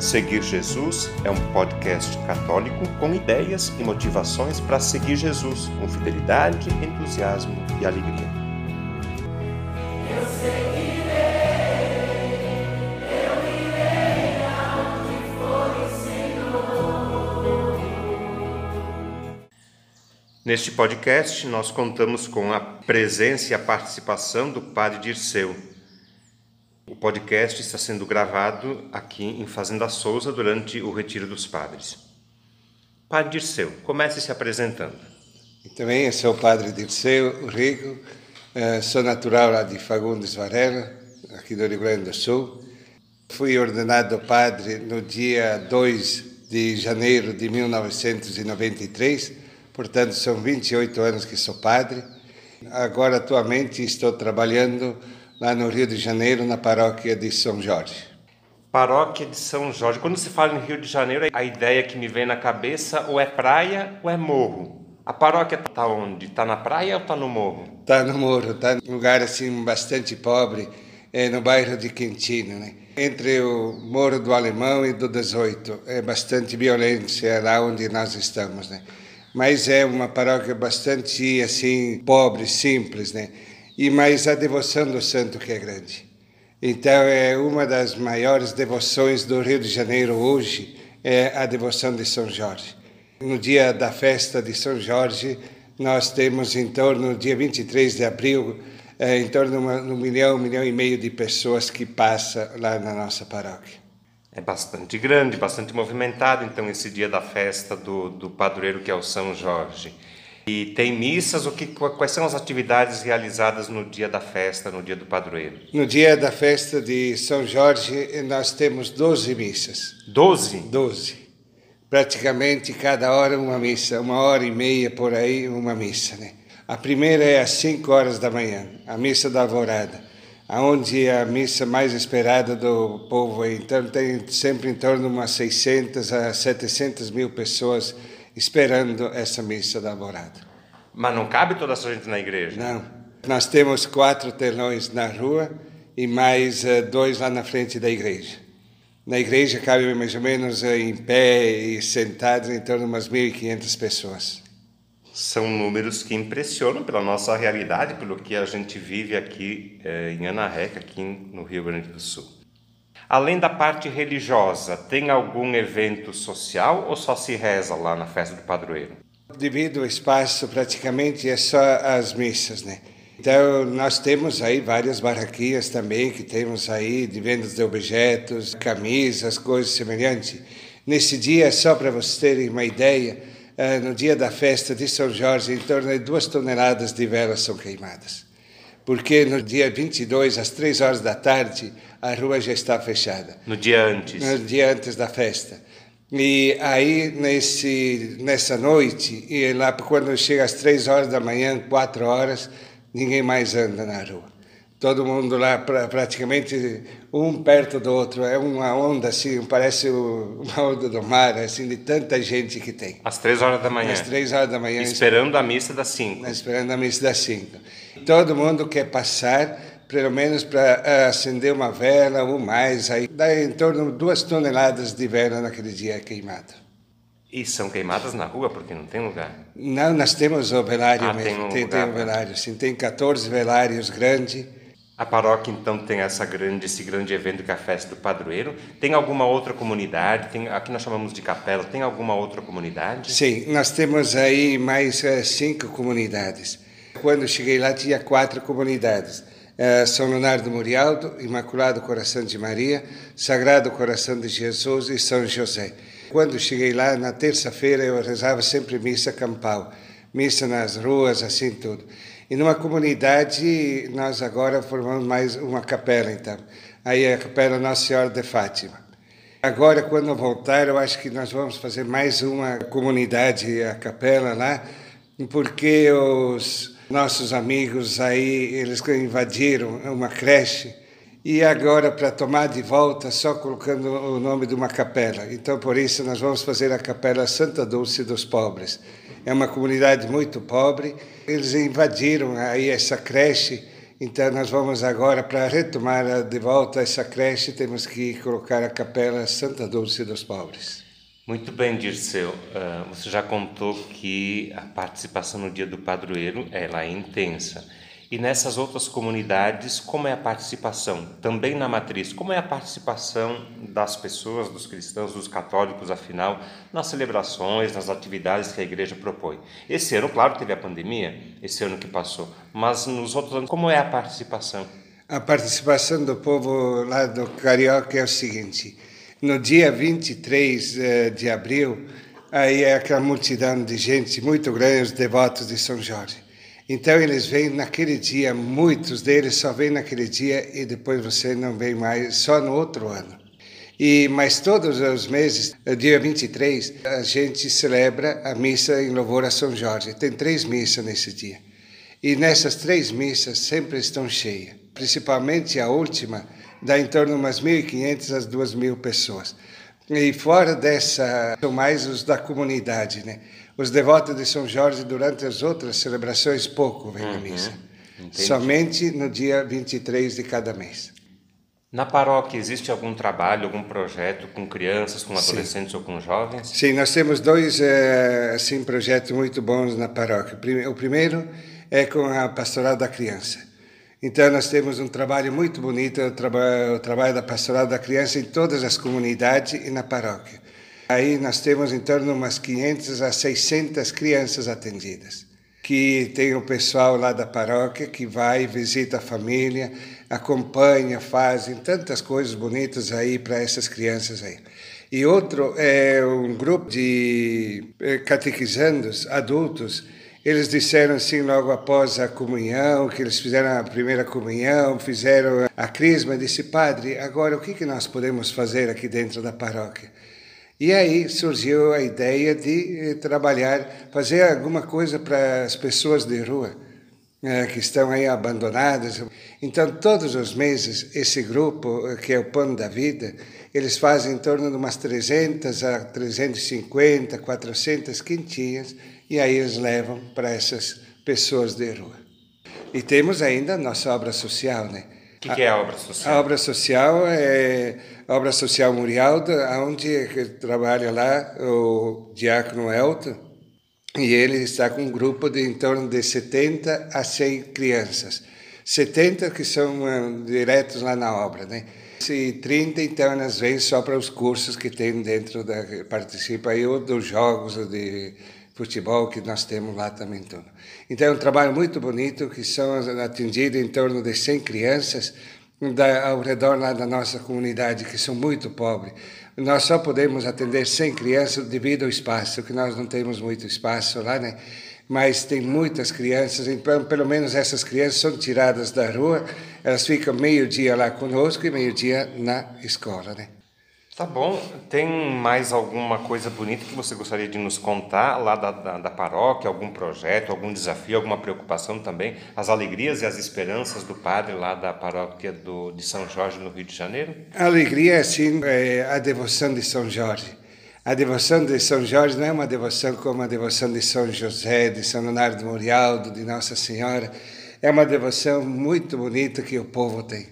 Seguir Jesus é um podcast católico com ideias e motivações para seguir Jesus com fidelidade, entusiasmo e alegria. Eu seguirei, eu irei for o Senhor. Neste podcast, nós contamos com a presença e a participação do Padre Dirceu o podcast está sendo gravado aqui em Fazenda Souza durante o Retiro dos Padres. Padre Dirceu, comece se apresentando. Também eu sou o Padre Dirceu Rico, eh, sou natural lá de Fagundes Varela, aqui do Rio Grande do Sul. Fui ordenado padre no dia 2 de janeiro de 1993, portanto são 28 anos que sou padre. Agora, atualmente, estou trabalhando lá no Rio de Janeiro, na paróquia de São Jorge. Paróquia de São Jorge. Quando se fala em Rio de Janeiro, a ideia que me vem na cabeça ou é praia ou é morro. A paróquia está onde? Está na praia ou está no morro? Está no morro, está num lugar assim bastante pobre, é no bairro de Quintino, né? Entre o Morro do Alemão e do 18. É bastante violência lá onde nós estamos, né? Mas é uma paróquia bastante assim pobre, simples, né? E mais a devoção do santo que é grande. Então é uma das maiores devoções do Rio de Janeiro hoje é a devoção de São Jorge. No dia da festa de São Jorge, nós temos em torno, no dia 23 de abril, é, em torno de um milhão, um milhão e meio de pessoas que passa lá na nossa paróquia. É bastante grande, bastante movimentado, então, esse dia da festa do, do padroeiro que é o São Jorge. E tem missas, o que, quais são as atividades realizadas no dia da festa, no dia do padroeiro? No dia da festa de São Jorge, nós temos 12 missas. 12? 12. Praticamente cada hora uma missa, uma hora e meia por aí, uma missa. Né? A primeira é às 5 horas da manhã, a missa da alvorada, onde é a missa mais esperada do povo. Então tem sempre em torno de umas 600 a 700 mil pessoas esperando essa missa da alvorada. Mas não cabe toda essa gente na igreja? Não. Nós temos quatro telões na rua e mais uh, dois lá na frente da igreja. Na igreja cabe mais ou menos uh, em pé e sentados em torno de umas 1.500 pessoas. São números que impressionam pela nossa realidade, pelo que a gente vive aqui eh, em Anaheca, aqui no Rio Grande do Sul. Além da parte religiosa, tem algum evento social ou só se reza lá na festa do padroeiro? Devido ao espaço, praticamente é só as missas, né? Então, nós temos aí várias barraquinhas também, que temos aí de vendas de objetos, camisas, coisas semelhantes. Nesse dia, só para vocês terem uma ideia, eh, no dia da festa de São Jorge, em torno de duas toneladas de velas são queimadas porque no dia 22, às três horas da tarde, a rua já está fechada. No dia antes? No dia antes da festa. E aí, nesse, nessa noite, e lá quando chega às três horas da manhã, quatro horas, ninguém mais anda na rua. Todo mundo lá, praticamente um perto do outro. É uma onda assim, parece uma onda do mar, assim, de tanta gente que tem. Às três horas da manhã? Às três horas da manhã. Esperando a missa das cinco? Esperando a missa das cinco. Todo mundo quer passar, pelo menos para eh, acender uma vela ou mais. Aí dá em torno de duas toneladas de vela naquele dia queimada. E são queimadas na rua porque não tem lugar? Não, nós temos o velário ah, mesmo. Tem, um tem, lugar, tem um velário, sim. Tem 14 velários grandes. A paróquia então tem essa grande, esse grande evento que é a festa do padroeiro. Tem alguma outra comunidade? Tem, aqui nós chamamos de capela. Tem alguma outra comunidade? Sim, nós temos aí mais uh, cinco comunidades. Quando cheguei lá tinha quatro comunidades. Uh, São Leonardo Murialdo, Imaculado Coração de Maria, Sagrado Coração de Jesus e São José. Quando cheguei lá, na terça-feira, eu rezava sempre missa campal, missa nas ruas, assim tudo. E numa comunidade, nós agora formamos mais uma capela, então. Aí é a Capela Nossa Senhora de Fátima. Agora, quando voltar, eu acho que nós vamos fazer mais uma comunidade, a capela lá, porque os nossos amigos aí, eles invadiram uma creche e agora para tomar de volta só colocando o nome de uma capela. Então por isso nós vamos fazer a capela Santa Dulce dos Pobres. É uma comunidade muito pobre. Eles invadiram aí essa creche Então nós vamos agora, para retomar de volta essa creche, temos que colocar a capela Santa Dulce dos Pobres. Muito bem, Dirceu. Uh, você já contou que a participação no Dia do Padroeiro ela é intensa. E nessas outras comunidades, como é a participação? Também na matriz, como é a participação das pessoas, dos cristãos, dos católicos, afinal, nas celebrações, nas atividades que a igreja propõe? Esse ano, claro, teve a pandemia, esse ano que passou, mas nos outros anos, como é a participação? A participação do povo lá do Carioca é o seguinte: no dia 23 eh, de abril, aí é aquela multidão de gente muito grande, os devotos de São Jorge. Então eles vêm naquele dia, muitos deles só vêm naquele dia e depois você não vem mais, só no outro ano. E mas todos os meses, dia 23, a gente celebra a missa em louvor a São Jorge. Tem três missas nesse dia. E nessas três missas sempre estão cheias. Principalmente a última dá em torno de umas 1.500 às 2.000 pessoas. E fora dessa, são mais os da comunidade, né? Os devotos de São Jorge, durante as outras celebrações, pouco vêm à Uhum, missa. entendi. Somente no dia 23 de cada mês. Na paróquia existe algum trabalho, algum projeto com crianças, com Sim. adolescentes ou com jovens? Sim, nós temos dois eh, assim, projetos muito bons na paróquia. O primeiro é com a Pastoral da Criança. Então, nós temos um trabalho muito bonito, o, traba- o trabalho da Pastoral da Criança em todas as comunidades e na paróquia. Aí nós temos em torno de umas 500 a 600 crianças atendidas. Que tem o pessoal lá da paróquia que vai, visita a família, acompanha, fazem tantas coisas bonitas aí para essas crianças aí. E outro é um grupo de eh, catequizandos adultos. Eles disseram assim logo após a comunhão, que eles fizeram a primeira comunhão, fizeram a crisma, disse, padre, agora o que, que nós podemos fazer aqui dentro da paróquia? E aí surgiu a ideia de eh, trabalhar, fazer alguma coisa para as pessoas de rua eh, que estão aí abandonadas. Então, todos os meses, esse grupo, eh, que é o Pão da Vida, eles fazem em torno de umas 300 a 350, 400 quintinhas, e aí eles levam para essas pessoas de rua. E temos ainda a nossa obra social, né? O que, que é a obra social? A obra social é a obra social Murialdo, onde trabalha lá o diácono Elton, e ele está com um grupo de em torno de 70 a 100 crianças. 70 que são uh, diretos lá na obra, né? E 30, então, elas vêm só para os cursos que tem dentro da... participa ou dos jogos de futebol que nós temos lá também tudo. Então é um trabalho muito bonito que são atendidos em torno de 100 crianças da, ao redor lá da nossa comunidade que são muito pobres. Nós só podemos atender 100 crianças devido ao espaço, que nós não temos muito espaço lá, né? Mas tem muitas crianças, então pelo menos essas crianças são tiradas da rua, elas ficam meio dia lá conosco e meio dia na escola, né? Tá bom. Tem mais alguma coisa bonita que você gostaria de nos contar lá da, da, da, paróquia? Algum projeto, algum desafio, alguma preocupação também? As alegrias e as esperanças do padre lá da paróquia do, de São Jorge, no Rio de Janeiro? A alegria, sim, é a devoção de São Jorge. A devoção de São Jorge não é uma devoção como a devoção de São José, de São Leonardo Morialdo, de Nossa Senhora. É uma devoção muito bonita que o povo tem.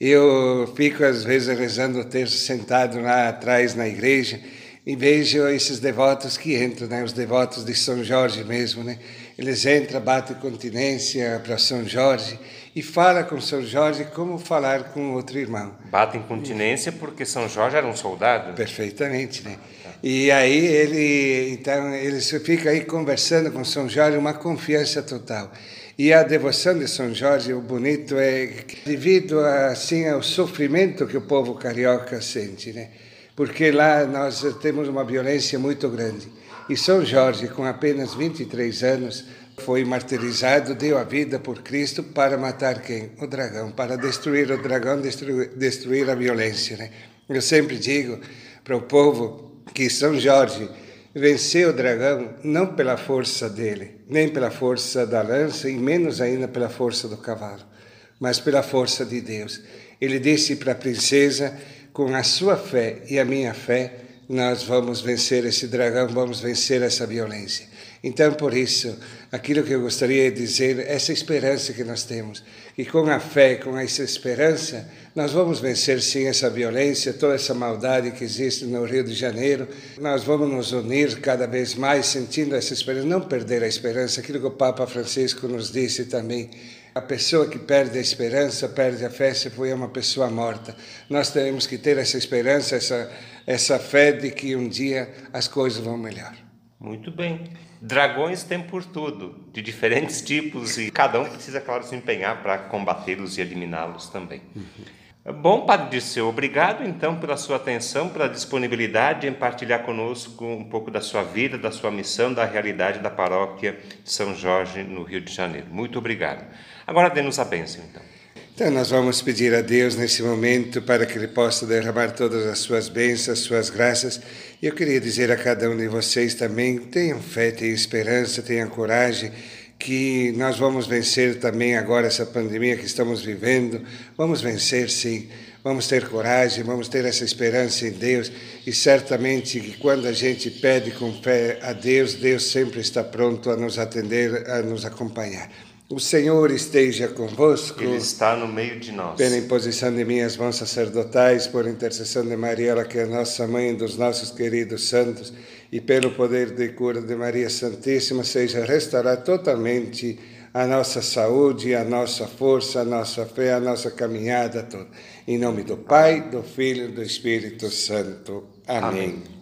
Eu fico às vezes rezando o terço sentado lá atrás na igreja e vejo esses devotos que entram, né? os devotos de São Jorge mesmo, né? Eles entram, batem continência para São Jorge e falam com São Jorge como falar com outro irmão. Batem continência porque São Jorge era um soldado? Perfeitamente, né? E aí ele, então, eles ficam aí conversando com São Jorge, uma confiança total. E a devoção de São Jorge, o bonito é devido assim ao sofrimento que o povo carioca sente, né? Porque lá nós temos uma violência muito grande. E São Jorge, com apenas 23 anos, foi martirizado, deu a vida por Cristo para matar quem? O dragão, para destruir o dragão, destruir, destruir a violência, né? Eu sempre digo para o povo que São Jorge venceu o dragão não pela força dele, nem pela força da lança e menos ainda pela força do cavalo, mas pela força de Deus. Ele disse para a princesa: com a sua fé e a minha fé, nós vamos vencer esse dragão, vamos vencer essa violência. Então, por isso, aquilo que eu gostaria de dizer, essa esperança que nós temos, que com a fé, com essa esperança, nós vamos vencer sim essa violência, toda essa maldade que existe no Rio de Janeiro. Nós vamos nos unir cada vez mais, sentindo essa esperança, não perder a esperança, aquilo que o Papa Francisco nos disse também. A pessoa que perde a esperança, perde a fé, se foi uma pessoa morta. Nós temos que ter essa esperança, essa, essa fé de que um dia as coisas vão melhor. Muito bem. Dragões tem por tudo, de diferentes tipos, e cada um precisa, claro, se empenhar para combatê-los e eliminá-los também. Uhum. Bom, Padre Dirceu, obrigado então pela sua atenção, pela disponibilidade em partilhar conosco um pouco da sua vida, da sua missão, da realidade da paróquia de São Jorge, no Rio de Janeiro. Muito obrigado. Agora dê-nos a bênção, então. Então, nós vamos pedir a Deus nesse momento para que Ele possa derramar todas as suas bênçãos, as suas graças. E eu queria dizer a cada um de vocês também: tenham fé, tenham esperança, tenham coragem, que nós vamos vencer também agora essa pandemia que estamos vivendo. Vamos vencer, sim. Vamos ter coragem, vamos ter essa esperança em Deus e certamente que quando a gente pede com fé a Deus, Deus sempre está pronto a nos atender, a nos acompanhar. O Senhor esteja convosco. Ele está no meio de nós. Pela imposição de minhas mãos sacerdotais, por intercessão de Maria, ela que é nossa mãe, dos nossos queridos santos, e pelo poder de cura de Maria Santíssima, seja restaurada totalmente a nossa saúde, a nossa força, a nossa fé, a nossa caminhada toda. Em nome do Pai, do Filho e do Espírito Santo. Amém. Amém.